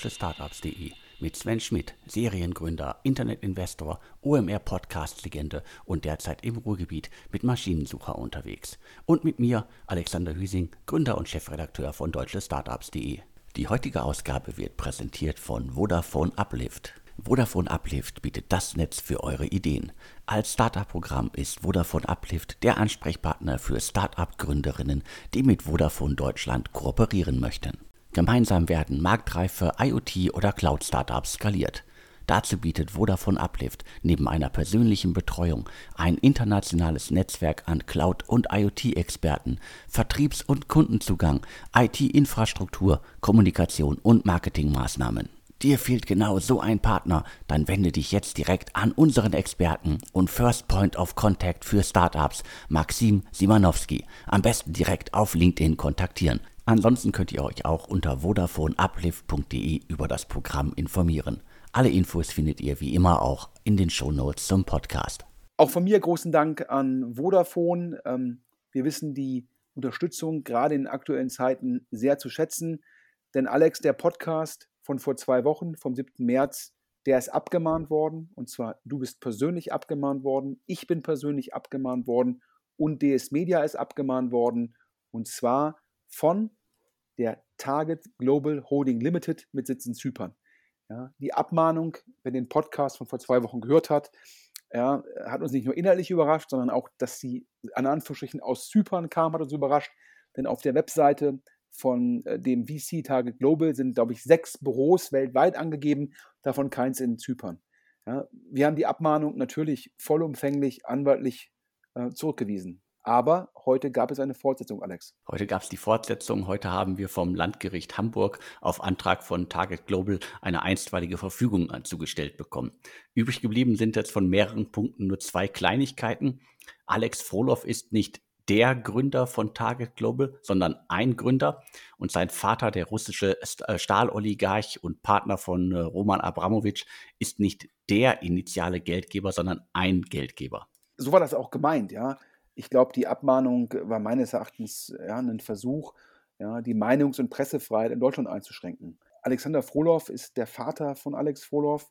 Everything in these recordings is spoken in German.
deutschestartups.de mit Sven Schmidt, Seriengründer, Internetinvestor, OMR-Podcast-Legende und derzeit im Ruhrgebiet mit Maschinensucher unterwegs. Und mit mir, Alexander Hüsing, Gründer und Chefredakteur von deutschestartups.de. Die heutige Ausgabe wird präsentiert von Vodafone Uplift. Vodafone Uplift bietet das Netz für eure Ideen. Als Startup-Programm ist Vodafone Uplift der Ansprechpartner für Startup-Gründerinnen, die mit Vodafone Deutschland kooperieren möchten. Gemeinsam werden marktreife IoT- oder Cloud-Startups skaliert. Dazu bietet Vodafone Uplift neben einer persönlichen Betreuung ein internationales Netzwerk an Cloud- und IoT-Experten, Vertriebs- und Kundenzugang, IT-Infrastruktur, Kommunikation und Marketingmaßnahmen. Dir fehlt genau so ein Partner, dann wende dich jetzt direkt an unseren Experten und First Point of Contact für Startups, Maxim Simanowski. Am besten direkt auf LinkedIn kontaktieren. Ansonsten könnt ihr euch auch unter vodafoneuplift.de über das Programm informieren. Alle Infos findet ihr wie immer auch in den Shownotes zum Podcast. Auch von mir großen Dank an Vodafone. Ähm, wir wissen die Unterstützung gerade in aktuellen Zeiten sehr zu schätzen. Denn Alex, der Podcast von vor zwei Wochen, vom 7. März, der ist abgemahnt worden. Und zwar, du bist persönlich abgemahnt worden, ich bin persönlich abgemahnt worden und DS Media ist abgemahnt worden. Und zwar von der Target Global Holding Limited mit Sitz in Zypern. Ja, die Abmahnung, wer den Podcast von vor zwei Wochen gehört hat, ja, hat uns nicht nur inhaltlich überrascht, sondern auch, dass sie an Anführungsstrichen aus Zypern kam, hat uns überrascht. Denn auf der Webseite von äh, dem VC Target Global sind, glaube ich, sechs Büros weltweit angegeben, davon keins in Zypern. Ja, wir haben die Abmahnung natürlich vollumfänglich anwaltlich äh, zurückgewiesen. Aber heute gab es eine Fortsetzung, Alex. Heute gab es die Fortsetzung. Heute haben wir vom Landgericht Hamburg auf Antrag von Target Global eine einstweilige Verfügung zugestellt bekommen. Übrig geblieben sind jetzt von mehreren Punkten nur zwei Kleinigkeiten. Alex Frohloff ist nicht der Gründer von Target Global, sondern ein Gründer und sein Vater, der russische äh, Stahloligarch und Partner von äh, Roman Abramowitsch, ist nicht der initiale Geldgeber, sondern ein Geldgeber. So war das auch gemeint, ja. Ich glaube, die Abmahnung war meines Erachtens ja, ein Versuch, ja, die Meinungs- und Pressefreiheit in Deutschland einzuschränken. Alexander Frohloff ist der Vater von Alex Frohloff.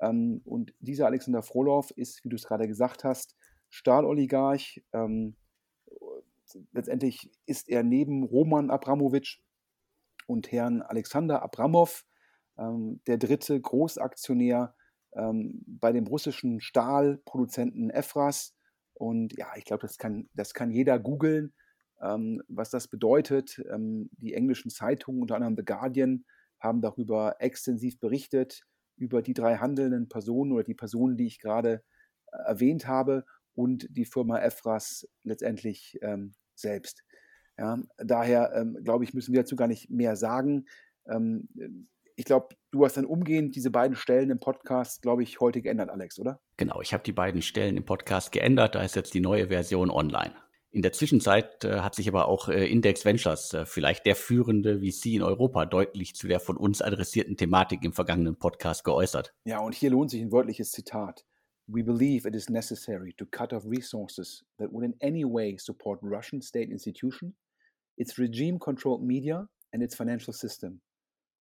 Ähm, und dieser Alexander Frohloff ist, wie du es gerade gesagt hast, Stahloligarch, ähm, letztendlich ist er neben Roman Abramowitsch und Herrn Alexander Abramov ähm, der dritte Großaktionär ähm, bei dem russischen Stahlproduzenten Efras. Und ja, ich glaube, das kann, das kann jeder googeln, ähm, was das bedeutet. Ähm, die englischen Zeitungen, unter anderem The Guardian, haben darüber extensiv berichtet, über die drei handelnden Personen oder die Personen, die ich gerade äh, erwähnt habe und die Firma Efras letztendlich ähm, selbst. Ja, daher ähm, glaube ich, müssen wir dazu gar nicht mehr sagen. Ich glaube, du hast dann umgehend diese beiden Stellen im Podcast, glaube ich, heute geändert, Alex, oder? Genau, ich habe die beiden Stellen im Podcast geändert. Da ist jetzt die neue Version online. In der Zwischenzeit äh, hat sich aber auch äh, Index Ventures, äh, vielleicht der führende VC in Europa, deutlich zu der von uns adressierten Thematik im vergangenen Podcast geäußert. Ja, und hier lohnt sich ein wörtliches Zitat. We believe it is necessary to cut off resources that would in any way support Russian state institution, its regime controlled media, and its financial system.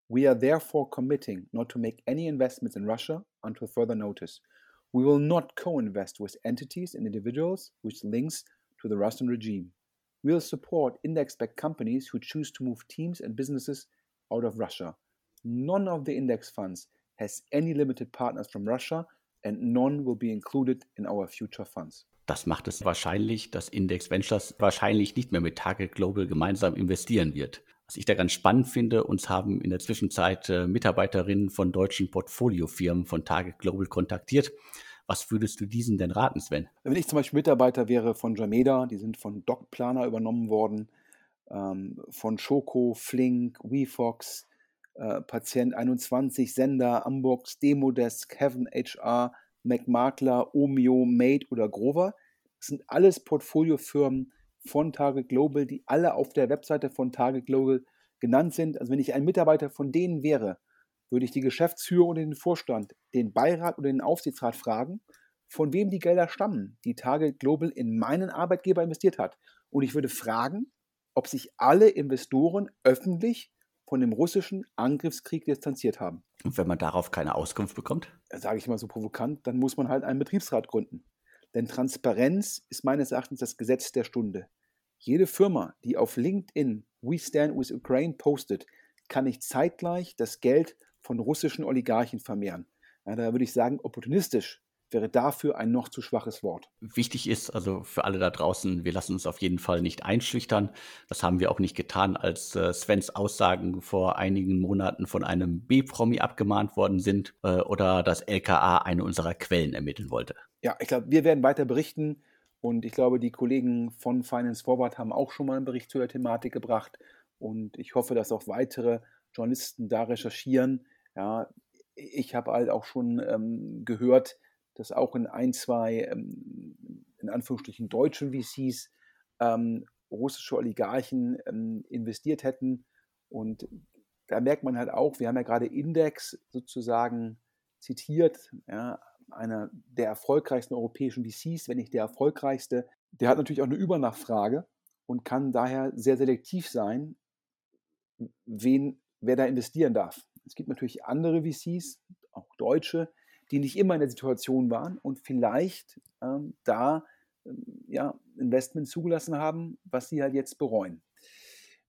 We are therefore committing not to make any investments in Russia until further notice. We will not co invest with entities and individuals which links to the Russian regime. We will support index backed companies who choose to move teams and businesses out of Russia. None of the index funds has any limited partners from Russia and none will be included in our future funds. Das macht es wahrscheinlich, dass Index Ventures wahrscheinlich nicht mehr mit Target Global gemeinsam investieren wird. Was ich da ganz spannend finde, uns haben in der Zwischenzeit äh, Mitarbeiterinnen von deutschen Portfoliofirmen von Target Global kontaktiert. Was würdest du diesen denn raten, Sven? Wenn ich zum Beispiel Mitarbeiter wäre von Jameda, die sind von DocPlaner übernommen worden, ähm, von Schoko, Flink, WeFox, äh, Patient 21, Sender, Ambox, Demodesk, Heaven HR, McMakler, Omeo, Made oder Grover. Das sind alles Portfoliofirmen von Target Global, die alle auf der Webseite von Target Global genannt sind. Also wenn ich ein Mitarbeiter von denen wäre, würde ich die Geschäftsführung und den Vorstand, den Beirat oder den Aufsichtsrat fragen, von wem die Gelder stammen, die Target Global in meinen Arbeitgeber investiert hat. Und ich würde fragen, ob sich alle Investoren öffentlich von dem russischen Angriffskrieg distanziert haben. Und wenn man darauf keine Auskunft bekommt? Sage ich mal so provokant, dann muss man halt einen Betriebsrat gründen. Denn Transparenz ist meines Erachtens das Gesetz der Stunde. Jede Firma, die auf LinkedIn We Stand with Ukraine postet, kann nicht zeitgleich das Geld von russischen Oligarchen vermehren. Ja, da würde ich sagen, opportunistisch wäre dafür ein noch zu schwaches Wort. Wichtig ist also für alle da draußen, wir lassen uns auf jeden Fall nicht einschüchtern. Das haben wir auch nicht getan, als äh, Svens Aussagen vor einigen Monaten von einem B-Promi abgemahnt worden sind äh, oder das LKA eine unserer Quellen ermitteln wollte. Ja, ich glaube, wir werden weiter berichten und ich glaube, die Kollegen von Finance Forward haben auch schon mal einen Bericht zu der Thematik gebracht und ich hoffe, dass auch weitere Journalisten da recherchieren. Ja, ich habe halt auch schon ähm, gehört, dass auch in ein, zwei, ähm, in Anführungsstrichen, deutschen VCs ähm, russische Oligarchen ähm, investiert hätten. Und da merkt man halt auch, wir haben ja gerade Index sozusagen zitiert, ja, einer der erfolgreichsten europäischen VCs, wenn nicht der erfolgreichste. Der hat natürlich auch eine Übernachfrage und kann daher sehr selektiv sein, wen, wer da investieren darf. Es gibt natürlich andere VCs, auch deutsche, die nicht immer in der Situation waren und vielleicht ähm, da ähm, ja, Investment zugelassen haben, was sie halt jetzt bereuen.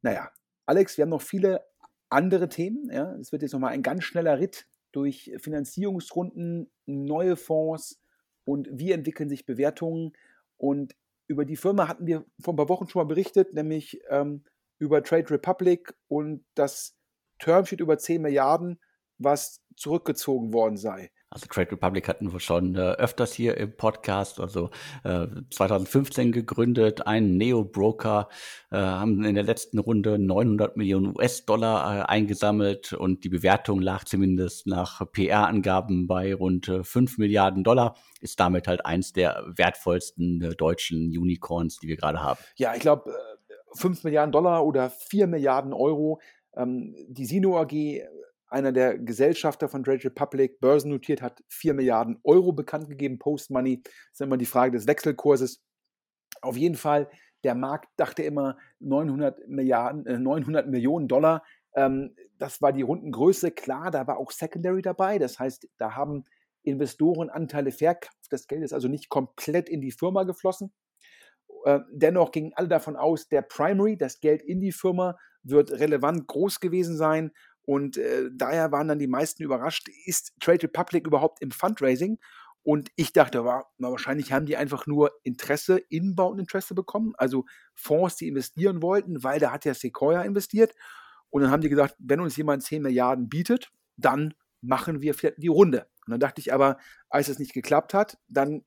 Naja, Alex, wir haben noch viele andere Themen. Ja. Es wird jetzt nochmal ein ganz schneller Ritt durch Finanzierungsrunden, neue Fonds und wie entwickeln sich Bewertungen. Und über die Firma hatten wir vor ein paar Wochen schon mal berichtet, nämlich ähm, über Trade Republic und das Termsheet über 10 Milliarden, was zurückgezogen worden sei. Also Trade Republic hatten wir schon äh, öfters hier im Podcast, also äh, 2015 gegründet, ein Neo-Broker, äh, haben in der letzten Runde 900 Millionen US-Dollar äh, eingesammelt und die Bewertung lag zumindest nach PR-Angaben bei rund äh, 5 Milliarden Dollar, ist damit halt eins der wertvollsten äh, deutschen Unicorns, die wir gerade haben. Ja, ich glaube, 5 Milliarden Dollar oder 4 Milliarden Euro. Ähm, die Sino AG einer der Gesellschafter von Trade Republic, börsennotiert, hat 4 Milliarden Euro bekannt gegeben, Post-Money. Das ist immer die Frage des Wechselkurses. Auf jeden Fall, der Markt dachte immer 900, Milliarden, äh, 900 Millionen Dollar. Ähm, das war die Rundengröße. Klar, da war auch Secondary dabei. Das heißt, da haben Investoren Anteile verkauft. Das Geld ist also nicht komplett in die Firma geflossen. Äh, dennoch gingen alle davon aus, der Primary, das Geld in die Firma, wird relevant groß gewesen sein und äh, daher waren dann die meisten überrascht, ist Trade Republic überhaupt im Fundraising? Und ich dachte, war, wahrscheinlich haben die einfach nur Interesse, Inbound-Interesse bekommen, also Fonds, die investieren wollten, weil da hat ja Sequoia investiert. Und dann haben die gesagt, wenn uns jemand 10 Milliarden bietet, dann machen wir die Runde. Und dann dachte ich aber, als es nicht geklappt hat, dann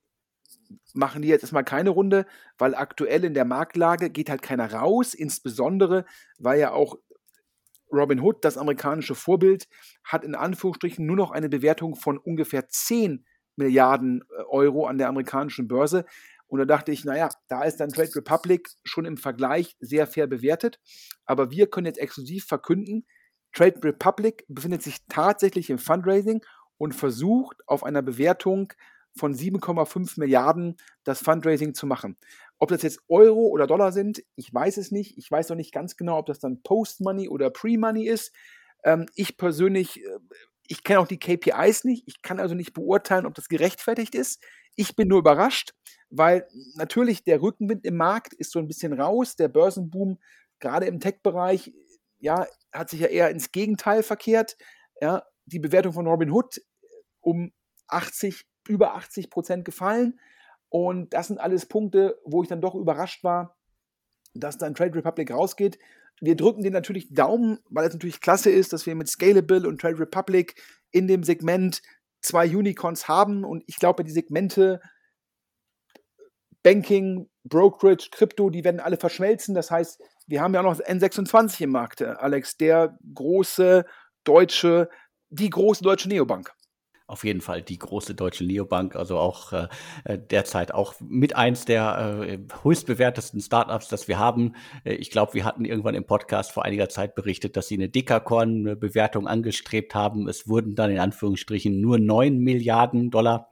machen die jetzt erstmal keine Runde, weil aktuell in der Marktlage geht halt keiner raus, insbesondere weil ja auch Robin Hood, das amerikanische Vorbild, hat in Anführungsstrichen nur noch eine Bewertung von ungefähr 10 Milliarden äh, Euro an der amerikanischen Börse. Und da dachte ich, naja, da ist dann Trade Republic schon im Vergleich sehr fair bewertet. Aber wir können jetzt exklusiv verkünden, Trade Republic befindet sich tatsächlich im Fundraising und versucht auf einer Bewertung von 7,5 Milliarden das Fundraising zu machen. Ob das jetzt Euro oder Dollar sind, ich weiß es nicht. Ich weiß noch nicht ganz genau, ob das dann Post-Money oder Pre-Money ist. Ähm, ich persönlich, äh, ich kenne auch die KPIs nicht. Ich kann also nicht beurteilen, ob das gerechtfertigt ist. Ich bin nur überrascht, weil natürlich der Rückenwind im Markt ist so ein bisschen raus. Der Börsenboom, gerade im Tech-Bereich, ja, hat sich ja eher ins Gegenteil verkehrt. Ja, die Bewertung von Robin Hood um 80, über 80 Prozent gefallen. Und das sind alles Punkte, wo ich dann doch überrascht war, dass dann Trade Republic rausgeht. Wir drücken den natürlich Daumen, weil es natürlich klasse ist, dass wir mit Scalable und Trade Republic in dem Segment zwei Unicorns haben. Und ich glaube, die Segmente Banking, Brokerage, Krypto, die werden alle verschmelzen. Das heißt, wir haben ja auch noch N26 im Markt, Alex, der große deutsche, die große deutsche Neobank auf jeden Fall die große deutsche Neobank, also auch äh, äh, derzeit auch mit eins der äh, höchstbewertesten Startups, das wir haben. Äh, ich glaube, wir hatten irgendwann im Podcast vor einiger Zeit berichtet, dass sie eine Dekakorn-Bewertung angestrebt haben. Es wurden dann in Anführungsstrichen nur neun Milliarden Dollar.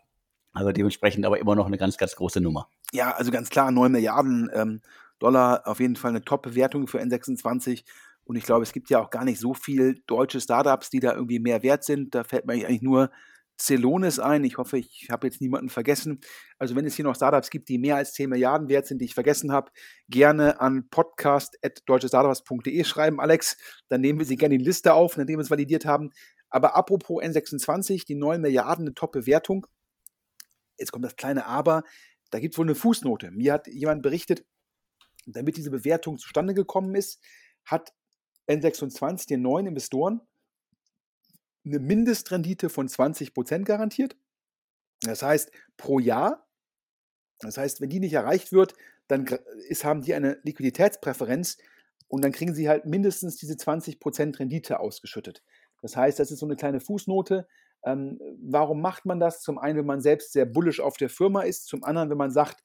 Also dementsprechend aber immer noch eine ganz, ganz große Nummer. Ja, also ganz klar, neun Milliarden ähm, Dollar, auf jeden Fall eine Top-Bewertung für N26 Und ich glaube, es gibt ja auch gar nicht so viele deutsche Startups, die da irgendwie mehr wert sind. Da fällt mir eigentlich nur Celonis ein. Ich hoffe, ich habe jetzt niemanden vergessen. Also wenn es hier noch Startups gibt, die mehr als 10 Milliarden wert sind, die ich vergessen habe, gerne an podcast.deutschestartups.de schreiben, Alex. Dann nehmen wir sie gerne in die Liste auf, nachdem wir es validiert haben. Aber apropos N26, die 9 Milliarden, eine Top-Bewertung. Jetzt kommt das kleine Aber. Da gibt es wohl eine Fußnote. Mir hat jemand berichtet, damit diese Bewertung zustande gekommen ist, hat N26 den neuen Investoren eine Mindestrendite von 20% garantiert. Das heißt, pro Jahr. Das heißt, wenn die nicht erreicht wird, dann ist, haben die eine Liquiditätspräferenz und dann kriegen sie halt mindestens diese 20% Rendite ausgeschüttet. Das heißt, das ist so eine kleine Fußnote. Ähm, warum macht man das? Zum einen, wenn man selbst sehr bullisch auf der Firma ist, zum anderen, wenn man sagt,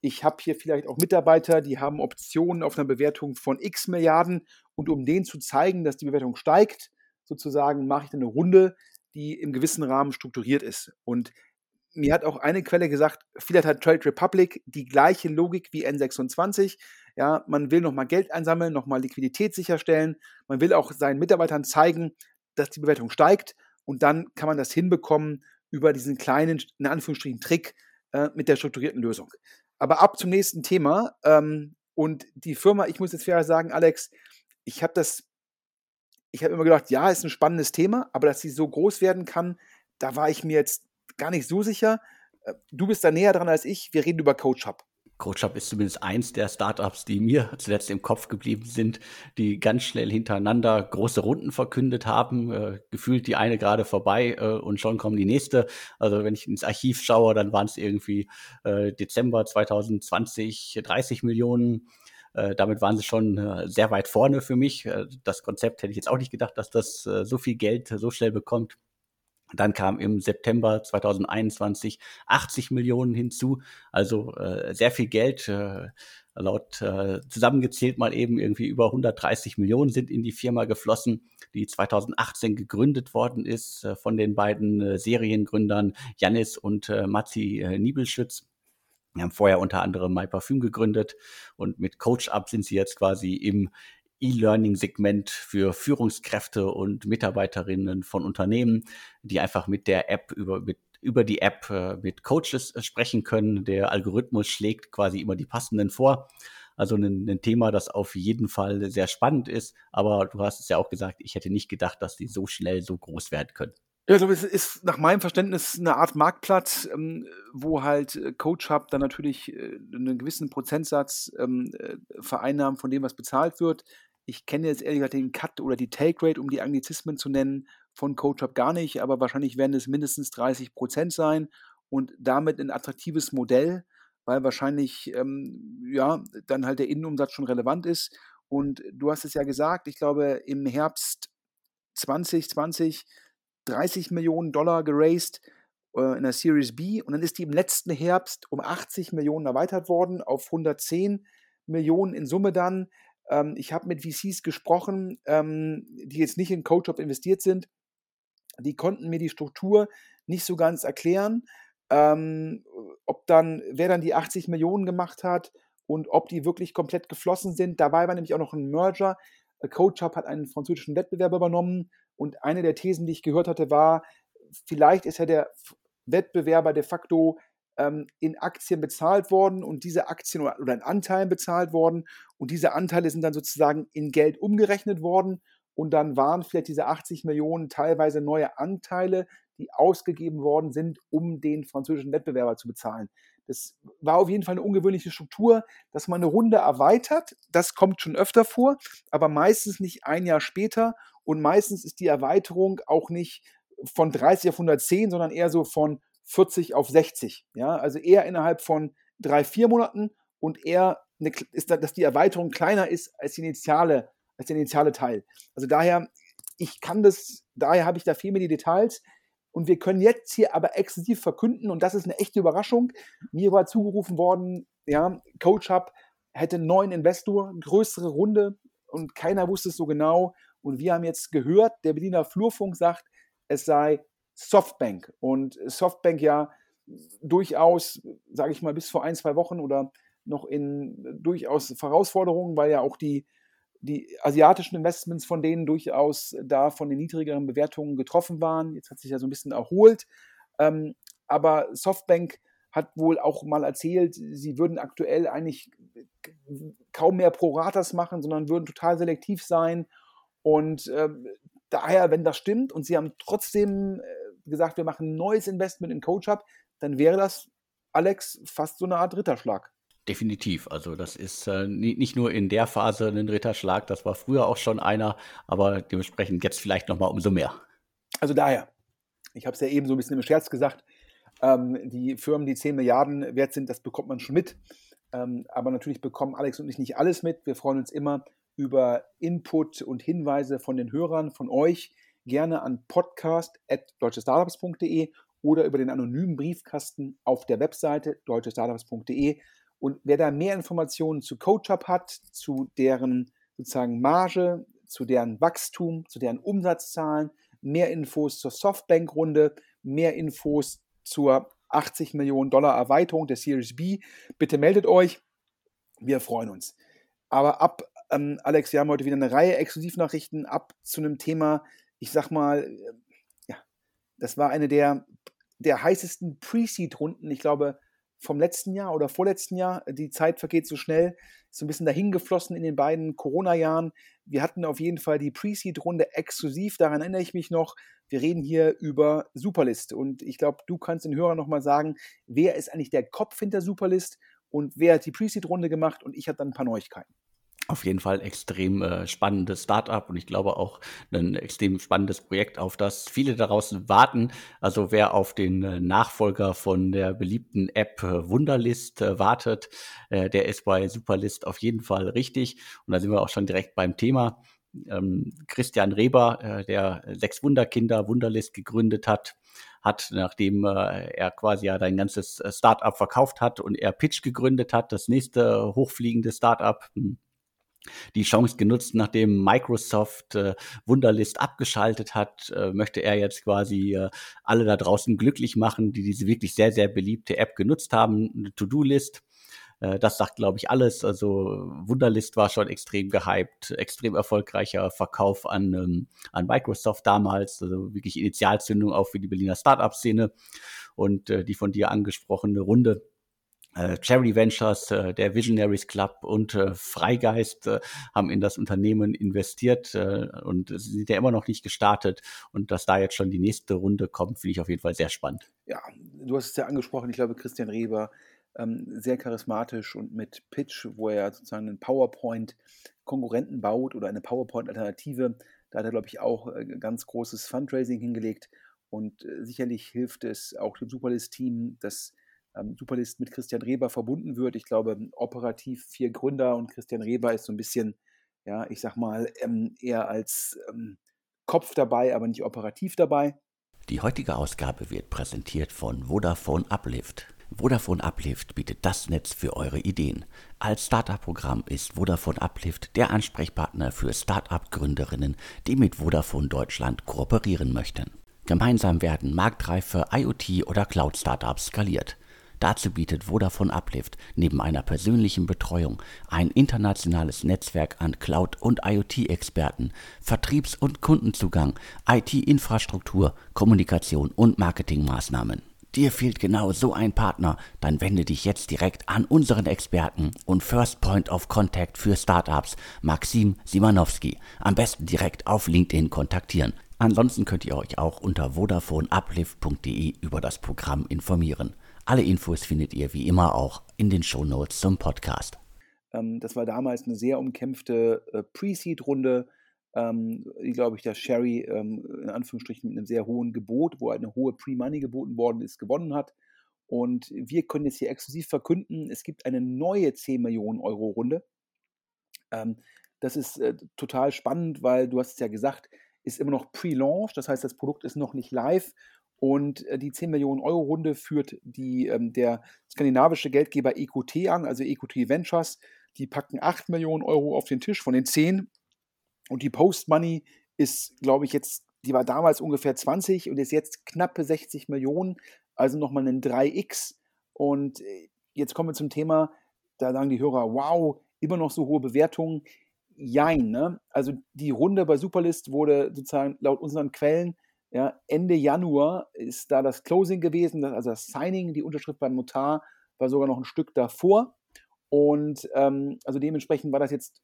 ich habe hier vielleicht auch Mitarbeiter, die haben Optionen auf einer Bewertung von x Milliarden und um denen zu zeigen, dass die Bewertung steigt, sozusagen mache ich dann eine Runde, die im gewissen Rahmen strukturiert ist. Und mir hat auch eine Quelle gesagt, vielleicht hat Trade Republic die gleiche Logik wie N26. Ja, man will nochmal Geld einsammeln, nochmal Liquidität sicherstellen. Man will auch seinen Mitarbeitern zeigen, dass die Bewertung steigt. Und dann kann man das hinbekommen über diesen kleinen, in Anführungsstrichen, Trick äh, mit der strukturierten Lösung. Aber ab zum nächsten Thema. Ähm, und die Firma, ich muss jetzt fair sagen, Alex, ich habe das ich habe immer gedacht, ja, ist ein spannendes Thema, aber dass sie so groß werden kann, da war ich mir jetzt gar nicht so sicher. Äh, du bist da näher dran als ich. Wir reden über CoachUp. CoachUp ist zumindest eins der Startups, die mir zuletzt im Kopf geblieben sind, die ganz schnell hintereinander große Runden verkündet haben. Äh, gefühlt die eine gerade vorbei äh, und schon kommt die nächste. Also wenn ich ins Archiv schaue, dann waren es irgendwie äh, Dezember 2020 30 Millionen. Äh, damit waren sie schon äh, sehr weit vorne für mich. Äh, das Konzept hätte ich jetzt auch nicht gedacht, dass das äh, so viel Geld so schnell bekommt. Dann kam im September 2021 80 Millionen hinzu, also äh, sehr viel Geld. Äh, laut äh, zusammengezählt mal eben irgendwie über 130 Millionen sind in die Firma geflossen, die 2018 gegründet worden ist äh, von den beiden äh, Seriengründern Janis und äh, Matti äh, Niebelschütz. Wir haben vorher unter anderem MyParfüm gegründet und mit CoachUp sind sie jetzt quasi im E-Learning-Segment für Führungskräfte und Mitarbeiterinnen von Unternehmen, die einfach mit der App über, mit, über die App äh, mit Coaches äh, sprechen können. Der Algorithmus schlägt quasi immer die passenden vor. Also ein, ein, Thema, das auf jeden Fall sehr spannend ist. Aber du hast es ja auch gesagt, ich hätte nicht gedacht, dass die so schnell so groß werden können. Ja, ich glaube, es ist nach meinem Verständnis eine Art Marktplatz, ähm, wo halt äh, Coach Hub dann natürlich äh, einen gewissen Prozentsatz ähm, äh, vereinnahmen von dem, was bezahlt wird. Ich kenne jetzt ehrlich gesagt den Cut oder die Take Rate, um die Anglizismen zu nennen, von Coach Hub gar nicht, aber wahrscheinlich werden es mindestens 30 Prozent sein und damit ein attraktives Modell, weil wahrscheinlich ähm, ja dann halt der Innenumsatz schon relevant ist. Und du hast es ja gesagt, ich glaube im Herbst 2020 30 Millionen Dollar geraced äh, in der Series B und dann ist die im letzten Herbst um 80 Millionen erweitert worden auf 110 Millionen in Summe dann. Ähm, ich habe mit VCs gesprochen, ähm, die jetzt nicht in CoachUp investiert sind. Die konnten mir die Struktur nicht so ganz erklären, ähm, ob dann, wer dann die 80 Millionen gemacht hat und ob die wirklich komplett geflossen sind. Dabei war nämlich auch noch ein Merger. CoachUp hat einen französischen Wettbewerber übernommen und eine der Thesen, die ich gehört hatte, war, vielleicht ist ja der Wettbewerber de facto ähm, in Aktien bezahlt worden und diese Aktien oder, oder in Anteilen bezahlt worden und diese Anteile sind dann sozusagen in Geld umgerechnet worden und dann waren vielleicht diese 80 Millionen teilweise neue Anteile, die ausgegeben worden sind, um den französischen Wettbewerber zu bezahlen. Das war auf jeden Fall eine ungewöhnliche Struktur, dass man eine Runde erweitert. Das kommt schon öfter vor, aber meistens nicht ein Jahr später. Und meistens ist die Erweiterung auch nicht von 30 auf 110, sondern eher so von 40 auf 60. Ja, also eher innerhalb von drei, vier Monaten und eher eine, ist, dass die Erweiterung kleiner ist als, die initiale, als der initiale Teil. Also daher, ich kann das, daher habe ich da viel mehr die Details. Und wir können jetzt hier aber exklusiv verkünden, und das ist eine echte Überraschung. Mir war zugerufen worden, ja, Coach Hub hätte einen neuen Investor, größere Runde und keiner wusste es so genau. Und wir haben jetzt gehört, der Berliner Flurfunk sagt, es sei Softbank. Und Softbank ja durchaus, sage ich mal, bis vor ein, zwei Wochen oder noch in durchaus Herausforderungen, weil ja auch die die asiatischen Investments von denen durchaus da von den niedrigeren Bewertungen getroffen waren. Jetzt hat sich ja so ein bisschen erholt. Ähm, aber Softbank hat wohl auch mal erzählt, sie würden aktuell eigentlich kaum mehr Pro-Ratas machen, sondern würden total selektiv sein. Und äh, daher, wenn das stimmt und sie haben trotzdem äh, gesagt, wir machen ein neues Investment in CoachUp, dann wäre das, Alex, fast so eine Art Ritterschlag. Definitiv. Also das ist äh, nicht nur in der Phase ein Ritterschlag, das war früher auch schon einer, aber dementsprechend jetzt vielleicht nochmal umso mehr. Also daher, ich habe es ja eben so ein bisschen im Scherz gesagt, ähm, die Firmen, die 10 Milliarden wert sind, das bekommt man schon mit. Ähm, aber natürlich bekommen Alex und ich nicht alles mit. Wir freuen uns immer über Input und Hinweise von den Hörern, von euch. Gerne an podcast.deutschestartups.de oder über den anonymen Briefkasten auf der Webseite deutschestartups.de. Und wer da mehr Informationen zu CoachUp hat, zu deren sozusagen Marge, zu deren Wachstum, zu deren Umsatzzahlen, mehr Infos zur Softbank-Runde, mehr Infos zur 80 Millionen Dollar Erweiterung der Series B. Bitte meldet euch. Wir freuen uns. Aber ab, ähm, Alex, wir haben heute wieder eine Reihe Exklusivnachrichten ab zu einem Thema, ich sag mal, äh, ja, das war eine der, der heißesten Pre-Seed-Runden, ich glaube, vom letzten Jahr oder vorletzten Jahr. Die Zeit vergeht so schnell, ist so ein bisschen dahingeflossen in den beiden Corona-Jahren. Wir hatten auf jeden Fall die Pre-Seed-Runde exklusiv, daran erinnere ich mich noch. Wir reden hier über Superlist und ich glaube, du kannst den Hörern nochmal sagen, wer ist eigentlich der Kopf hinter Superlist und wer hat die Pre-Seed-Runde gemacht und ich habe dann ein paar Neuigkeiten auf jeden Fall extrem äh, spannendes Startup und ich glaube auch ein extrem spannendes Projekt, auf das viele daraus warten. Also wer auf den äh, Nachfolger von der beliebten App äh, Wunderlist äh, wartet, äh, der ist bei Superlist auf jeden Fall richtig. Und da sind wir auch schon direkt beim Thema. Ähm, Christian Reber, der sechs Wunderkinder Wunderlist gegründet hat, hat, nachdem äh, er quasi ja sein ganzes Startup verkauft hat und er Pitch gegründet hat, das nächste hochfliegende Startup, hm, die Chance genutzt, nachdem Microsoft äh, Wunderlist abgeschaltet hat, äh, möchte er jetzt quasi äh, alle da draußen glücklich machen, die diese wirklich sehr, sehr beliebte App genutzt haben, eine To-Do-List. Äh, das sagt, glaube ich, alles. Also Wunderlist war schon extrem gehypt, extrem erfolgreicher Verkauf an, ähm, an Microsoft damals, also wirklich Initialzündung auch für die Berliner Startup-Szene und äh, die von dir angesprochene Runde Cherry Ventures, äh, der Visionaries Club und äh, Freigeist haben in das Unternehmen investiert und sind ja immer noch nicht gestartet. Und dass da jetzt schon die nächste Runde kommt, finde ich auf jeden Fall sehr spannend. Ja, du hast es ja angesprochen. Ich glaube, Christian Reber ähm, sehr charismatisch und mit Pitch, wo er sozusagen einen PowerPoint-Konkurrenten baut oder eine PowerPoint-Alternative. Da hat er, glaube ich, auch ganz großes Fundraising hingelegt. Und sicherlich hilft es auch dem Superlist-Team, dass Superlist mit Christian Reber verbunden wird. Ich glaube, operativ vier Gründer und Christian Reber ist so ein bisschen, ja, ich sag mal, ähm, eher als ähm, Kopf dabei, aber nicht operativ dabei. Die heutige Ausgabe wird präsentiert von Vodafone Uplift. Vodafone Uplift bietet das Netz für eure Ideen. Als Startup-Programm ist Vodafone Uplift der Ansprechpartner für Startup-Gründerinnen, die mit Vodafone Deutschland kooperieren möchten. Gemeinsam werden marktreife IoT- oder Cloud-Startups skaliert. Dazu bietet Vodafone Uplift neben einer persönlichen Betreuung ein internationales Netzwerk an Cloud- und IoT-Experten, Vertriebs- und Kundenzugang, IT-Infrastruktur, Kommunikation und Marketingmaßnahmen. Dir fehlt genau so ein Partner, dann wende dich jetzt direkt an unseren Experten und First Point of Contact für Startups, Maxim Simanowski. Am besten direkt auf LinkedIn kontaktieren. Ansonsten könnt ihr euch auch unter vodafoneuplift.de über das Programm informieren. Alle Infos findet ihr wie immer auch in den Shownotes zum Podcast. Ähm, das war damals eine sehr umkämpfte äh, Pre-Seed-Runde, ähm, glaube ich, der Sherry ähm, in Anführungsstrichen mit einem sehr hohen Gebot, wo eine hohe Pre-Money geboten worden ist, gewonnen hat. Und wir können jetzt hier exklusiv verkünden, es gibt eine neue 10 Millionen Euro Runde. Ähm, das ist äh, total spannend, weil du hast es ja gesagt, ist immer noch Pre-Launch, das heißt, das Produkt ist noch nicht live und äh, die 10 Millionen Euro Runde führt die, ähm, der skandinavische Geldgeber EQT an, also EQT Ventures. Die packen 8 Millionen Euro auf den Tisch von den 10. Und die Post Money ist, glaube ich, jetzt, die war damals ungefähr 20 und ist jetzt knappe 60 Millionen, also nochmal ein 3x. Und äh, jetzt kommen wir zum Thema, da sagen die Hörer, wow, immer noch so hohe Bewertungen. jein. Ne? Also die Runde bei Superlist wurde sozusagen laut unseren Quellen ja, Ende Januar ist da das Closing gewesen, also das Signing, die Unterschrift beim Notar war sogar noch ein Stück davor. Und ähm, also dementsprechend war das jetzt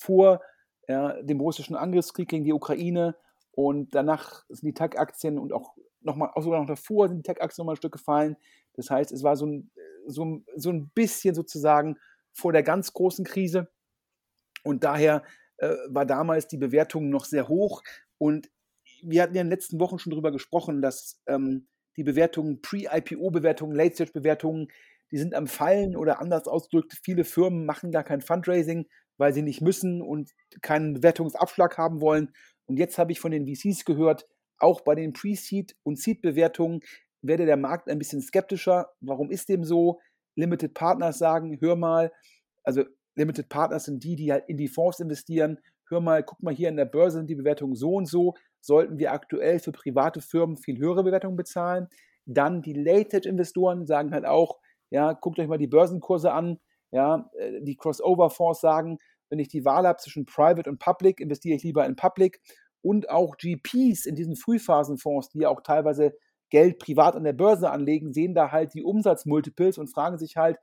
vor ja, dem russischen Angriffskrieg gegen die Ukraine und danach sind die Tag-Aktien und auch nochmal, auch sogar noch davor sind die Tech-Aktien nochmal ein Stück gefallen. Das heißt, es war so ein, so, so ein bisschen sozusagen vor der ganz großen Krise. Und daher äh, war damals die Bewertung noch sehr hoch. Und wir hatten ja in den letzten Wochen schon darüber gesprochen, dass ähm, die Bewertungen, Pre-IPO-Bewertungen, Late-Stage-Bewertungen, die sind am Fallen oder anders ausgedrückt, viele Firmen machen gar kein Fundraising, weil sie nicht müssen und keinen Bewertungsabschlag haben wollen. Und jetzt habe ich von den VCs gehört, auch bei den Pre-Seed- und Seed-Bewertungen werde der Markt ein bisschen skeptischer. Warum ist dem so? Limited Partners sagen, hör mal, also Limited Partners sind die, die halt in die Fonds investieren. Hör mal, guck mal hier in der Börse sind die Bewertungen so und so. Sollten wir aktuell für private Firmen viel höhere Bewertungen bezahlen? Dann die Late-Investoren sagen halt auch, ja, guckt euch mal die Börsenkurse an. Ja, äh, die Crossover-Fonds sagen, wenn ich die Wahl habe zwischen Private und Public, investiere ich lieber in Public und auch GPs in diesen Frühphasenfonds, die ja auch teilweise Geld privat an der Börse anlegen, sehen da halt die Umsatzmultiples und fragen sich halt,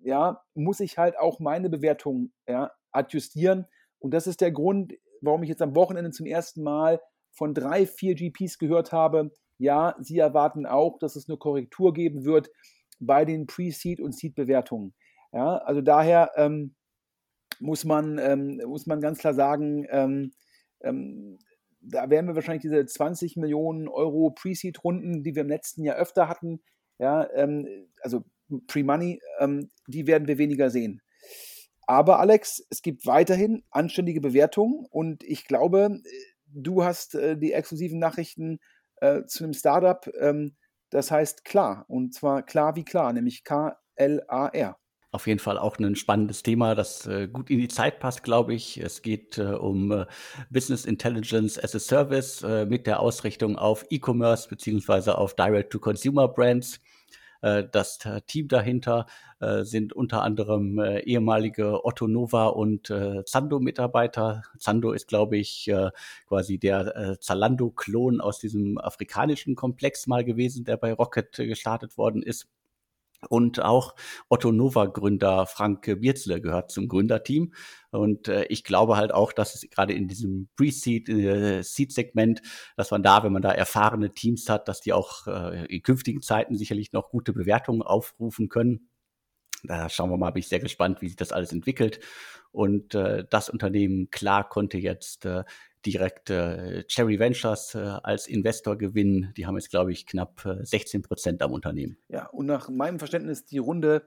ja, muss ich halt auch meine Bewertung ja, adjustieren? Und das ist der Grund, warum ich jetzt am Wochenende zum ersten Mal von drei, vier GPs gehört habe, ja, sie erwarten auch, dass es eine Korrektur geben wird bei den Pre-Seed- und Seed-Bewertungen. Ja, also daher ähm, muss, man, ähm, muss man ganz klar sagen, ähm, ähm da werden wir wahrscheinlich diese 20 Millionen Euro Pre-Seed-Runden, die wir im letzten Jahr öfter hatten, ja, ähm, also Pre-Money, ähm, die werden wir weniger sehen. Aber Alex, es gibt weiterhin anständige Bewertungen und ich glaube, du hast äh, die exklusiven Nachrichten äh, zu einem Startup, ähm, das heißt klar und zwar klar wie klar, nämlich K-L-A-R auf jeden Fall auch ein spannendes Thema, das äh, gut in die Zeit passt, glaube ich. Es geht äh, um äh, Business Intelligence as a Service äh, mit der Ausrichtung auf E-Commerce beziehungsweise auf Direct-to-Consumer-Brands. Äh, das äh, Team dahinter sind unter anderem ehemalige Otto Nova und Zando-Mitarbeiter. Zando ist, glaube ich, quasi der Zalando-Klon aus diesem afrikanischen Komplex mal gewesen, der bei Rocket gestartet worden ist. Und auch Otto Nova-Gründer Frank Bierzle gehört zum Gründerteam. Und äh, ich glaube halt auch, dass es gerade in diesem Pre-Seed-Seed-Segment, äh, dass man da, wenn man da erfahrene Teams hat, dass die auch äh, in künftigen Zeiten sicherlich noch gute Bewertungen aufrufen können. Da schauen wir mal, bin ich sehr gespannt, wie sich das alles entwickelt. Und äh, das Unternehmen klar konnte jetzt äh, direkt äh, Cherry Ventures äh, als Investor gewinnen. Die haben jetzt, glaube ich, knapp äh, 16 Prozent am Unternehmen. Ja, und nach meinem Verständnis die Runde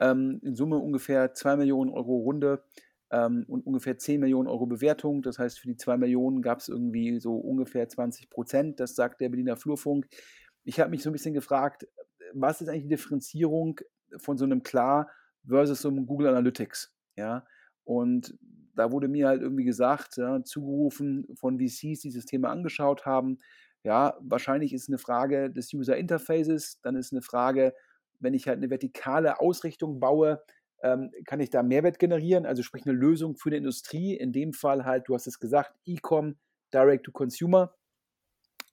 ähm, in Summe ungefähr 2 Millionen Euro Runde ähm, und ungefähr 10 Millionen Euro Bewertung. Das heißt, für die 2 Millionen gab es irgendwie so ungefähr 20 Prozent. Das sagt der Berliner Flurfunk. Ich habe mich so ein bisschen gefragt, was ist eigentlich die Differenzierung von so einem Klar versus so einem Google Analytics? Ja, und da wurde mir halt irgendwie gesagt, ja, zugerufen von VCs, die dieses Thema angeschaut haben, ja, wahrscheinlich ist eine Frage des User Interfaces, dann ist eine Frage, wenn ich halt eine vertikale Ausrichtung baue, ähm, kann ich da Mehrwert generieren, also sprich eine Lösung für die Industrie, in dem Fall halt, du hast es gesagt, E-Com, Direct to Consumer.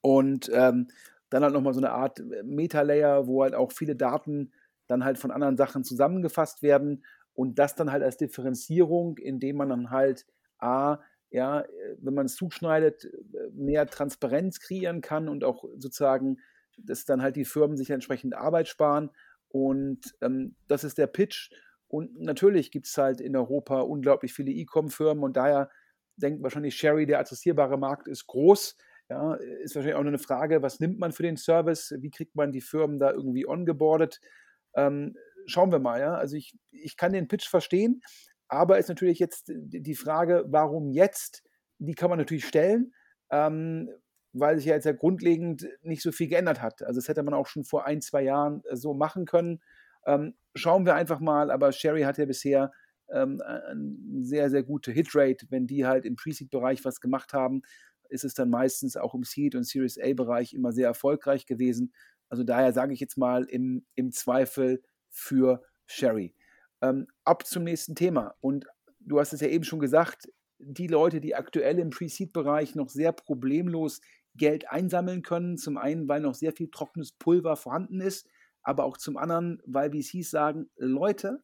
Und ähm, dann halt nochmal so eine Art äh, Meta-Layer, wo halt auch viele Daten dann halt von anderen Sachen zusammengefasst werden und das dann halt als Differenzierung, indem man dann halt A, ja, wenn man es zuschneidet, mehr Transparenz kreieren kann und auch sozusagen, dass dann halt die Firmen sich entsprechend Arbeit sparen. Und ähm, das ist der Pitch. Und natürlich gibt es halt in Europa unglaublich viele E-Com-Firmen und daher denkt wahrscheinlich Sherry, der adressierbare Markt ist groß. Ja, ist wahrscheinlich auch nur eine Frage, was nimmt man für den Service? Wie kriegt man die Firmen da irgendwie ongeboardet? Ähm, schauen wir mal. Ja? Also ich, ich kann den Pitch verstehen, aber ist natürlich jetzt die Frage, warum jetzt? Die kann man natürlich stellen, ähm, weil sich ja jetzt ja grundlegend nicht so viel geändert hat. Also das hätte man auch schon vor ein, zwei Jahren äh, so machen können. Ähm, schauen wir einfach mal, aber Sherry hat ja bisher ähm, eine sehr, sehr gute Hitrate. Wenn die halt im Pre-Seed-Bereich was gemacht haben, ist es dann meistens auch im Seed- und Series A-Bereich immer sehr erfolgreich gewesen. Also daher sage ich jetzt mal im, im Zweifel für Sherry. Ähm, ab zum nächsten Thema. Und du hast es ja eben schon gesagt, die Leute, die aktuell im Pre-Seed-Bereich noch sehr problemlos Geld einsammeln können. Zum einen, weil noch sehr viel trockenes Pulver vorhanden ist, aber auch zum anderen, weil VCs sagen, Leute,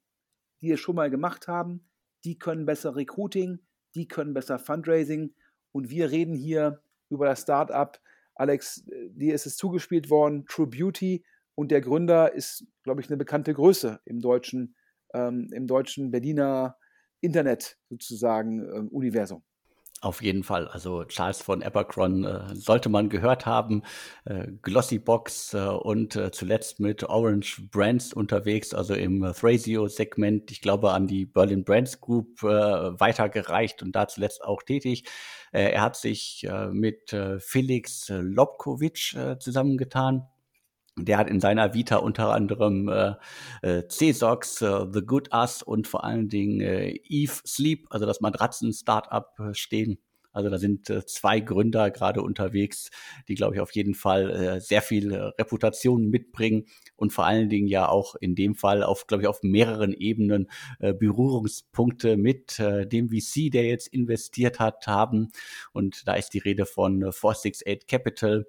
die es schon mal gemacht haben, die können besser Recruiting, die können besser Fundraising. Und wir reden hier über das Startup. Alex, dir ist es zugespielt worden, True Beauty. Und der Gründer ist, glaube ich, eine bekannte Größe im deutschen, ähm, im deutschen Berliner Internet sozusagen äh, Universum. Auf jeden Fall. Also Charles von Abercron äh, sollte man gehört haben. Äh, Glossybox äh, und äh, zuletzt mit Orange Brands unterwegs, also im Thrasio-Segment, ich glaube, an die Berlin Brands Group äh, weitergereicht und da zuletzt auch tätig. Äh, er hat sich mit Felix Lobkowitsch zusammengetan der hat in seiner Vita unter anderem äh, äh, C-Sox, äh, The Good Us und vor allen Dingen äh, Eve Sleep, also das Matratzen-Startup äh, stehen. Also da sind äh, zwei Gründer gerade unterwegs, die, glaube ich, auf jeden Fall äh, sehr viel äh, Reputation mitbringen und vor allen Dingen ja auch in dem Fall auf, glaube ich, auf mehreren Ebenen äh, Berührungspunkte mit äh, dem VC, der jetzt investiert hat, haben. Und da ist die Rede von äh, 468 Capital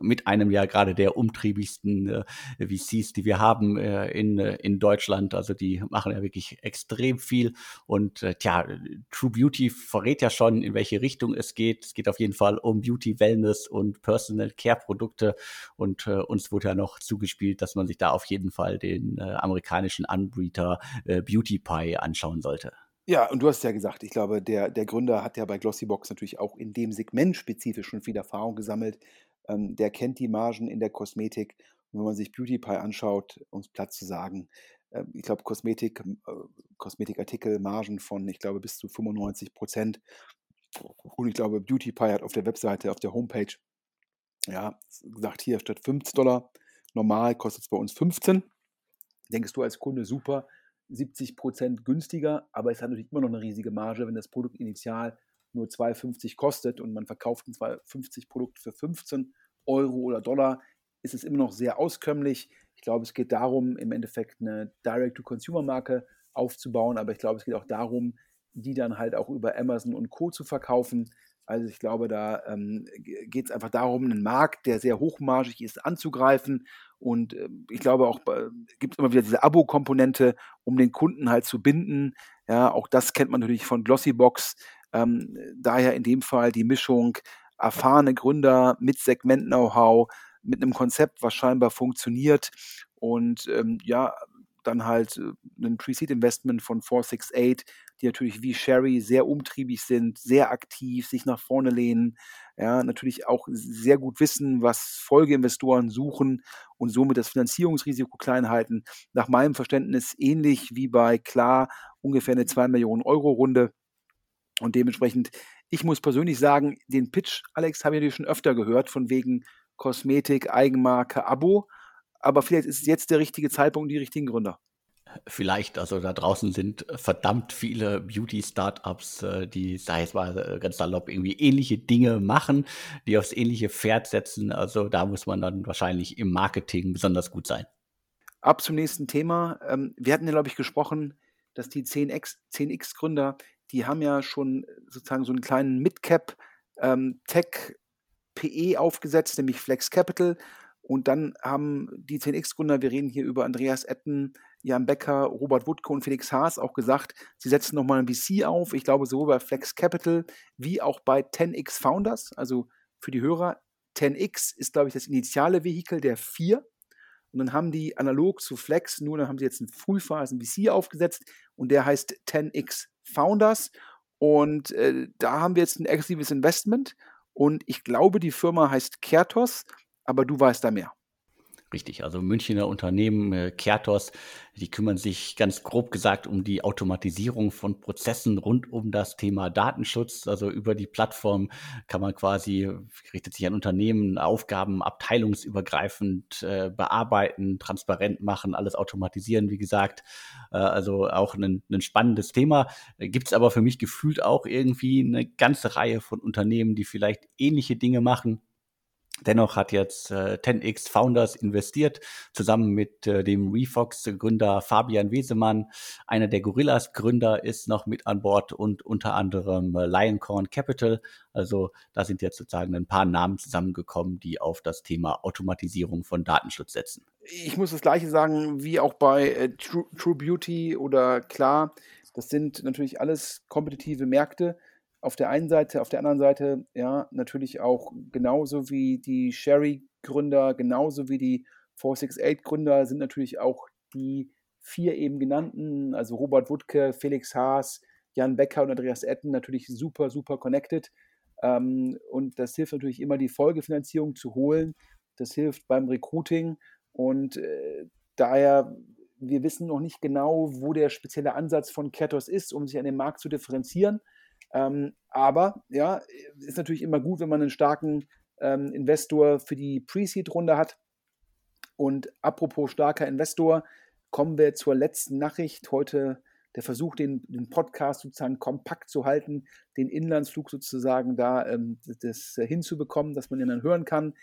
mit einem ja gerade der umtriebigsten äh, VCs, die wir haben äh, in, äh, in Deutschland. Also die machen ja wirklich extrem viel. Und äh, tja, True Beauty verrät ja schon, in welche Richtung es geht. Es geht auf jeden Fall um Beauty, Wellness und Personal Care Produkte. Und äh, uns wurde ja noch zugespielt, dass man sich da auf jeden Fall den äh, amerikanischen Anbieter äh, Beauty Pie anschauen sollte. Ja, und du hast ja gesagt, ich glaube, der, der Gründer hat ja bei Glossybox natürlich auch in dem Segment spezifisch schon viel Erfahrung gesammelt. Ähm, der kennt die Margen in der Kosmetik. Und wenn man sich Beauty Pie anschaut, um es platt zu sagen, äh, ich glaube, Kosmetik, äh, Kosmetikartikel, Margen von, ich glaube, bis zu 95 Prozent. Und ich glaube, Beauty Pie hat auf der Webseite, auf der Homepage, ja, gesagt, hier statt 50 Dollar, normal kostet es bei uns 15. Denkst du als Kunde super, 70 Prozent günstiger, aber es hat natürlich immer noch eine riesige Marge, wenn das Produkt initial nur 2,50 kostet und man verkauft ein 2,50 Produkt für 15 Euro oder Dollar, ist es immer noch sehr auskömmlich. Ich glaube, es geht darum, im Endeffekt eine Direct-to-Consumer-Marke aufzubauen, aber ich glaube, es geht auch darum, die dann halt auch über Amazon und Co. zu verkaufen. Also ich glaube, da ähm, geht es einfach darum, einen Markt, der sehr hochmargig ist, anzugreifen. Und äh, ich glaube auch, äh, gibt es immer wieder diese Abo-Komponente, um den Kunden halt zu binden. Ja, auch das kennt man natürlich von Glossybox. Ähm, daher in dem Fall die Mischung erfahrene Gründer mit Segment-Know-how, mit einem Konzept, was scheinbar funktioniert und ähm, ja, dann halt äh, ein Pre-Seed-Investment von 468, die natürlich wie Sherry sehr umtriebig sind, sehr aktiv, sich nach vorne lehnen, ja, natürlich auch sehr gut wissen, was Folgeinvestoren suchen und somit das Finanzierungsrisiko klein halten. Nach meinem Verständnis ähnlich wie bei Klar ungefähr eine 2 Millionen Euro Runde. Und dementsprechend, ich muss persönlich sagen, den Pitch, Alex, habe ich schon öfter gehört, von wegen Kosmetik, Eigenmarke, Abo. Aber vielleicht ist es jetzt der richtige Zeitpunkt, die richtigen Gründer. Vielleicht, also da draußen sind verdammt viele Beauty-Startups, äh, die, sag ich mal, äh, ganz salopp irgendwie ähnliche Dinge machen, die aufs ähnliche Pferd setzen. Also da muss man dann wahrscheinlich im Marketing besonders gut sein. Ab zum nächsten Thema. Ähm, wir hatten ja, glaube ich, gesprochen, dass die 10X, 10X-Gründer, die haben ja schon sozusagen so einen kleinen Midcap ähm, Tech PE aufgesetzt, nämlich Flex Capital. Und dann haben die 10x-Gründer, wir reden hier über Andreas Etten, Jan Becker, Robert Wutke und Felix Haas auch gesagt, sie setzen nochmal ein VC auf. Ich glaube, sowohl bei Flex Capital wie auch bei 10x Founders, also für die Hörer. 10x ist, glaube ich, das initiale Vehikel der vier. Und dann haben die analog zu Flex, nur dann haben sie jetzt einen Frühphasen VC aufgesetzt und der heißt 10x Founders. Und äh, da haben wir jetzt ein exklusives Investment. Und ich glaube, die Firma heißt Kertos aber du weißt da mehr. Richtig, also Münchner Unternehmen, äh, Kertos, die kümmern sich ganz grob gesagt um die Automatisierung von Prozessen rund um das Thema Datenschutz. Also über die Plattform kann man quasi, richtet sich an Unternehmen, Aufgaben abteilungsübergreifend äh, bearbeiten, transparent machen, alles automatisieren, wie gesagt. Äh, also auch ein, ein spannendes Thema. Gibt es aber für mich gefühlt auch irgendwie eine ganze Reihe von Unternehmen, die vielleicht ähnliche Dinge machen Dennoch hat jetzt äh, 10x Founders investiert, zusammen mit äh, dem Refox-Gründer Fabian Wesemann. Einer der Gorillas-Gründer ist noch mit an Bord und unter anderem äh, Lioncorn Capital. Also da sind jetzt sozusagen ein paar Namen zusammengekommen, die auf das Thema Automatisierung von Datenschutz setzen. Ich muss das gleiche sagen wie auch bei äh, True, True Beauty oder Klar. Das sind natürlich alles kompetitive Märkte auf der einen Seite, auf der anderen Seite, ja, natürlich auch genauso wie die Sherry-Gründer, genauso wie die 468-Gründer sind natürlich auch die vier eben genannten, also Robert Wuttke, Felix Haas, Jan Becker und Andreas Etten, natürlich super, super connected. Ähm, und das hilft natürlich immer, die Folgefinanzierung zu holen. Das hilft beim Recruiting. Und äh, daher, wir wissen noch nicht genau, wo der spezielle Ansatz von Kertos ist, um sich an dem Markt zu differenzieren. Ähm, aber ja, ist natürlich immer gut, wenn man einen starken ähm, Investor für die Pre-Seed-Runde hat. Und apropos starker Investor, kommen wir zur letzten Nachricht. Heute der Versuch, den, den Podcast sozusagen kompakt zu halten, den Inlandsflug sozusagen da ähm, das hinzubekommen, dass man ihn dann hören kann.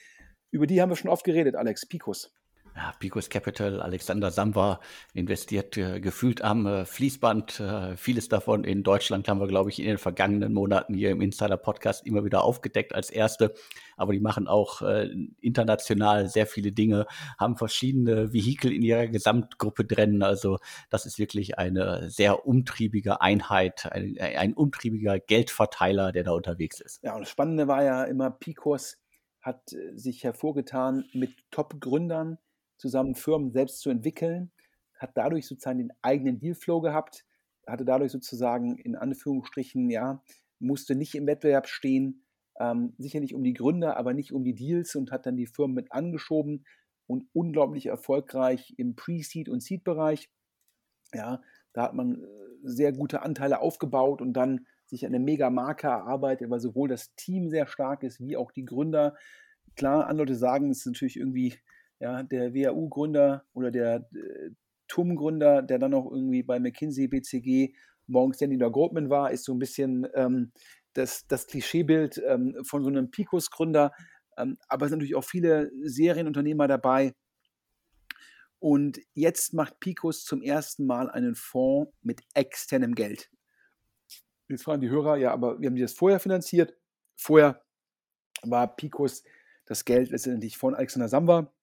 Über die haben wir schon oft geredet, Alex. Picos ja, Picos Capital, Alexander Samba investiert äh, gefühlt am äh, Fließband. Äh, vieles davon in Deutschland haben wir, glaube ich, in den vergangenen Monaten hier im Insider-Podcast immer wieder aufgedeckt als erste. Aber die machen auch äh, international sehr viele Dinge, haben verschiedene Vehikel in ihrer Gesamtgruppe drin. Also das ist wirklich eine sehr umtriebige Einheit, ein, ein umtriebiger Geldverteiler, der da unterwegs ist. Ja, und das Spannende war ja immer, Picos hat äh, sich hervorgetan mit Top-Gründern, zusammen Firmen selbst zu entwickeln, hat dadurch sozusagen den eigenen Dealflow gehabt, hatte dadurch sozusagen in Anführungsstrichen, ja, musste nicht im Wettbewerb stehen, ähm, sicherlich um die Gründer, aber nicht um die Deals und hat dann die Firmen mit angeschoben und unglaublich erfolgreich im Pre-Seed- und Seed-Bereich. Ja, da hat man äh, sehr gute Anteile aufgebaut und dann sich eine mega Marke erarbeitet, weil sowohl das Team sehr stark ist, wie auch die Gründer. Klar, andere Leute sagen, es ist natürlich irgendwie ja, der WAU-Gründer oder der äh, TUM-Gründer, der dann noch irgendwie bei McKinsey, BCG, Morgan Stanley oder Goldman war, ist so ein bisschen ähm, das, das Klischeebild ähm, von so einem Picos-Gründer. Ähm, aber es sind natürlich auch viele Serienunternehmer dabei. Und jetzt macht Picos zum ersten Mal einen Fonds mit externem Geld. Jetzt fragen die Hörer, ja, aber wir haben die das vorher finanziert. Vorher war Picos das Geld letztendlich von Alexander Samba,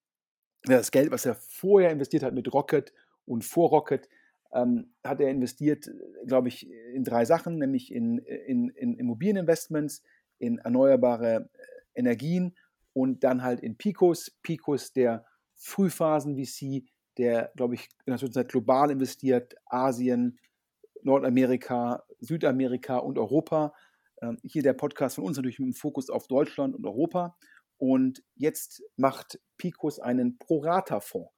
das Geld, was er vorher investiert hat mit Rocket und vor Rocket, ähm, hat er investiert, glaube ich, in drei Sachen, nämlich in, in, in Immobilieninvestments, in erneuerbare äh, Energien und dann halt in Picos. Picos, der Frühphasen-VC, der, glaube ich, in der Zwischenzeit global investiert, Asien, Nordamerika, Südamerika und Europa. Ähm, hier der Podcast von uns natürlich mit dem Fokus auf Deutschland und Europa. Und jetzt macht Picos einen Pro-Rata-Fonds.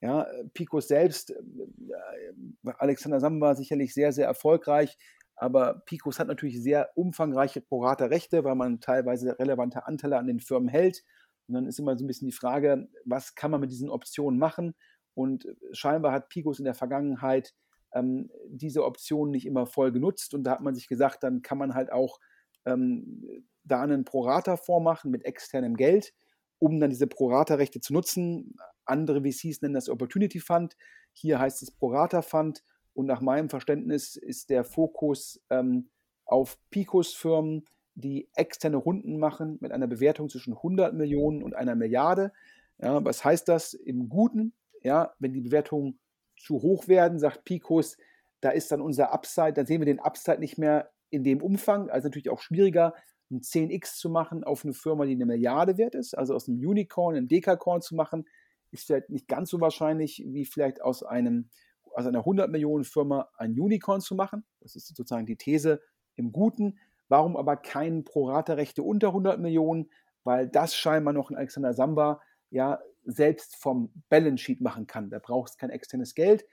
Ja, Picos selbst, äh, Alexander Sam war sicherlich sehr, sehr erfolgreich, aber Picos hat natürlich sehr umfangreiche Pro-Rata-Rechte, weil man teilweise relevante Anteile an den Firmen hält. Und dann ist immer so ein bisschen die Frage, was kann man mit diesen Optionen machen? Und scheinbar hat Picos in der Vergangenheit ähm, diese Optionen nicht immer voll genutzt. Und da hat man sich gesagt, dann kann man halt auch ähm, da einen Pro-Rata-Fonds machen mit externem Geld, um dann diese Pro-Rata-Rechte zu nutzen. Andere VCs nennen das Opportunity Fund. Hier heißt es Pro-Rata Fund. Und nach meinem Verständnis ist der Fokus ähm, auf Picos-Firmen, die externe Runden machen mit einer Bewertung zwischen 100 Millionen und einer Milliarde. Ja, was heißt das im Guten? Ja, wenn die Bewertungen zu hoch werden, sagt Picos, da ist dann unser Upside, dann sehen wir den Upside nicht mehr in dem Umfang. Also natürlich auch schwieriger, ein 10x zu machen auf eine Firma, die eine Milliarde wert ist, also aus einem Unicorn ein Dekacorn zu machen, ist vielleicht nicht ganz so wahrscheinlich, wie vielleicht aus einem aus einer 100 Millionen Firma ein Unicorn zu machen. Das ist sozusagen die These im Guten. Warum aber kein Pro-Rata-Rechte unter 100 Millionen? Weil das scheinbar noch ein Alexander Samba ja selbst vom Balance Sheet machen kann. Da braucht es kein externes Geld.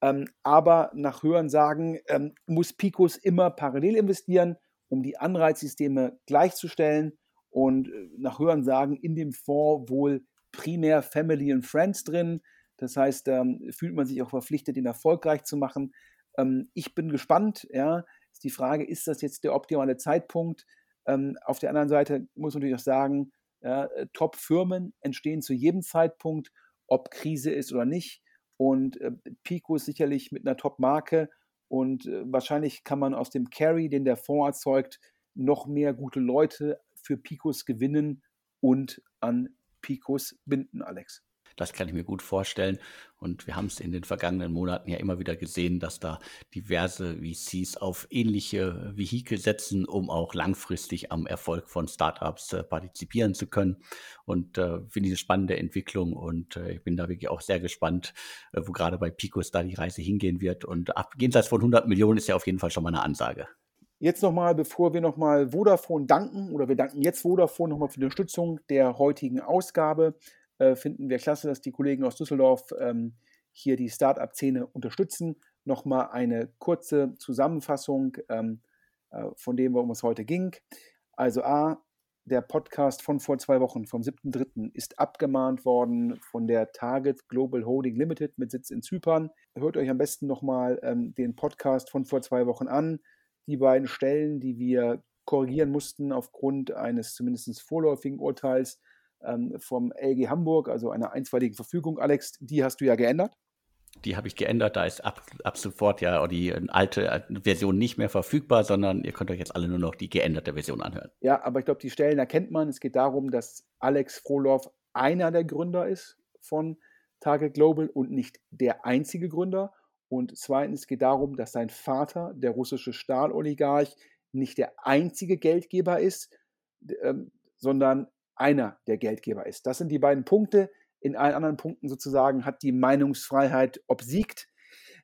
Ähm, aber nach Hörensagen ähm, muss Picos immer parallel investieren um die Anreizsysteme gleichzustellen. Und äh, nach Hören sagen, in dem Fonds wohl primär Family and Friends drin. Das heißt, ähm, fühlt man sich auch verpflichtet, ihn erfolgreich zu machen. Ähm, ich bin gespannt. Ja, ist die Frage, ist das jetzt der optimale Zeitpunkt? Ähm, auf der anderen Seite muss man natürlich auch sagen, Ja, äh, Top-Firmen entstehen zu jedem Zeitpunkt, ob Krise ist oder nicht. Und äh, Pico ist sicherlich mit einer Top-Marke und äh, wahrscheinlich kann man aus dem Carry, den der Fonds erzeugt, noch mehr gute Leute für Picos gewinnen und an Picos binden, Alex. Das kann ich mir gut vorstellen. Und wir haben es in den vergangenen Monaten ja immer wieder gesehen, dass da diverse VCs auf ähnliche Vehikel setzen, um auch langfristig am Erfolg von Startups äh, partizipieren zu können. Und äh, finde diese spannende Entwicklung und äh, ich bin da wirklich auch sehr gespannt, äh, wo gerade bei Picos da die Reise hingehen wird. Und ab jenseits von 100 Millionen ist ja auf jeden Fall schon mal eine Ansage. Jetzt nochmal, bevor wir nochmal Vodafone danken, oder wir danken jetzt Vodafone nochmal für die Unterstützung der heutigen Ausgabe, äh, finden wir klasse, dass die Kollegen aus Düsseldorf ähm, hier die Start-up-Szene unterstützen. Nochmal eine kurze Zusammenfassung ähm, äh, von dem, worum es heute ging. Also A, der Podcast von vor zwei Wochen, vom 7.3., ist abgemahnt worden von der Target Global Holding Limited mit Sitz in Zypern. Hört euch am besten nochmal ähm, den Podcast von vor zwei Wochen an. Die beiden Stellen, die wir korrigieren mussten aufgrund eines zumindest vorläufigen Urteils, ähm, vom LG Hamburg, also einer einstweiligen Verfügung. Alex, die hast du ja geändert. Die habe ich geändert. Da ist ab, ab sofort ja die alte äh, Version nicht mehr verfügbar, sondern ihr könnt euch jetzt alle nur noch die geänderte Version anhören. Ja, aber ich glaube, die Stellen erkennt man. Es geht darum, dass Alex Frohloff einer der Gründer ist von Target Global und nicht der einzige Gründer. Und zweitens geht darum, dass sein Vater, der russische Stahloligarch, nicht der einzige Geldgeber ist, ähm, sondern einer der Geldgeber ist. Das sind die beiden Punkte. In allen anderen Punkten sozusagen hat die Meinungsfreiheit obsiegt.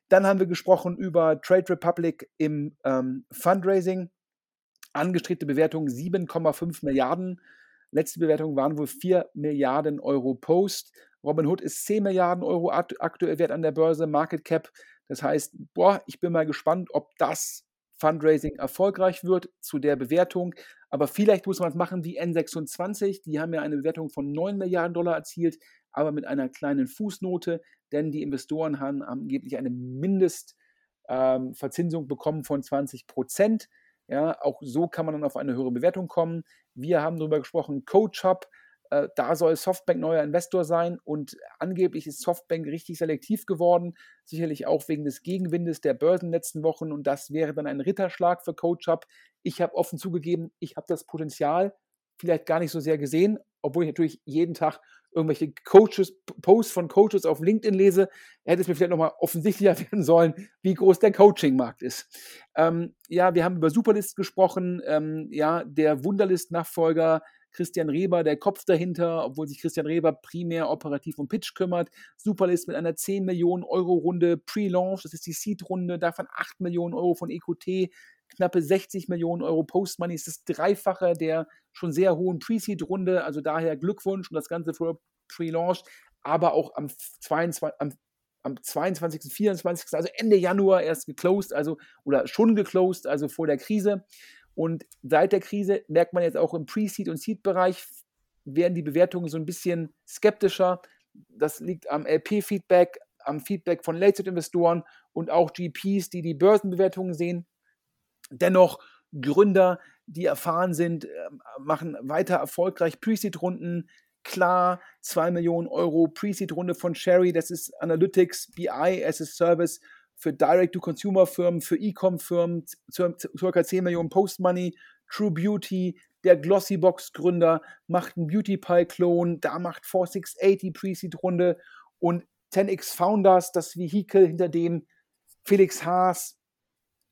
Dann haben wir gesprochen über Trade Republic im ähm, Fundraising. Angestrebte Bewertung 7,5 Milliarden. Letzte Bewertung waren wohl 4 Milliarden Euro Post. Robinhood ist 10 Milliarden Euro aktuell wert an der Börse, Market Cap. Das heißt, boah, ich bin mal gespannt, ob das Fundraising erfolgreich wird zu der Bewertung. Aber vielleicht muss man es machen wie N26. Die haben ja eine Bewertung von 9 Milliarden Dollar erzielt, aber mit einer kleinen Fußnote, denn die Investoren haben angeblich eine Mindestverzinsung ähm, bekommen von 20 Prozent. Ja, auch so kann man dann auf eine höhere Bewertung kommen. Wir haben darüber gesprochen, Coach Hub äh, da soll Softbank neuer Investor sein und angeblich ist Softbank richtig selektiv geworden, sicherlich auch wegen des Gegenwindes der Börsen letzten Wochen und das wäre dann ein Ritterschlag für CoachUp. Ich habe offen zugegeben, ich habe das Potenzial vielleicht gar nicht so sehr gesehen, obwohl ich natürlich jeden Tag irgendwelche Coaches, Posts von Coaches auf LinkedIn lese, hätte es mir vielleicht nochmal offensichtlicher werden sollen, wie groß der Coaching-Markt ist. Ähm, ja, wir haben über Superlist gesprochen, ähm, ja, der Wunderlist-Nachfolger Christian Reber der Kopf dahinter, obwohl sich Christian Reber primär operativ um Pitch kümmert. Superlist mit einer 10 Millionen Euro Runde Pre-Launch, das ist die Seed-Runde, davon 8 Millionen Euro von EQT, knappe 60 Millionen Euro Post-Money, ist das Dreifache der schon sehr hohen Pre-Seed-Runde, also daher Glückwunsch und das Ganze für Pre-Launch, aber auch am 22, am am 22., 24., also Ende Januar erst geclosed, also oder schon geclosed, also vor der Krise. Und seit der Krise merkt man jetzt auch im Pre-Seed- und Seed-Bereich werden die Bewertungen so ein bisschen skeptischer. Das liegt am LP-Feedback, am Feedback von Late-Investoren und auch GPs, die die Börsenbewertungen sehen. Dennoch Gründer, die erfahren sind, ähm, machen weiter erfolgreich Pre-Seed-Runden. Klar, 2 Millionen Euro Pre-Seed-Runde von Sherry, das ist Analytics, BI as a Service für Direct-to-Consumer-Firmen, für E-Com-Firmen, ca. 10 Millionen Post-Money, True Beauty, der Glossybox-Gründer macht einen Beauty Pie-Klon, da macht 4680 Pre-Seed-Runde und 10x Founders, das Vehikel, hinter dem Felix Haas,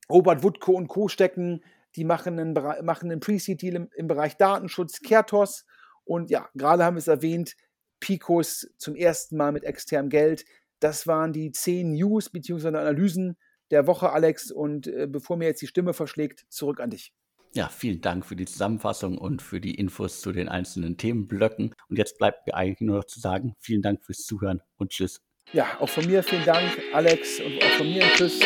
Robert Woodko und Co. stecken, die machen einen, machen einen Pre-Seed-Deal im, im, Bereich Datenschutz, Kertos und ja, gerade haben wir es erwähnt, Picos zum ersten Mal mit externem Geld. Das waren die zehn News bzw. Analysen der Woche, Alex. Und äh, bevor mir jetzt die Stimme verschlägt, zurück an dich. Ja, vielen Dank für die Zusammenfassung und für die Infos zu den einzelnen Themenblöcken. Und jetzt bleibt mir eigentlich nur noch zu sagen, vielen Dank fürs Zuhören und tschüss. Ja, auch von mir vielen Dank, Alex, und auch von mir ein Tschüss.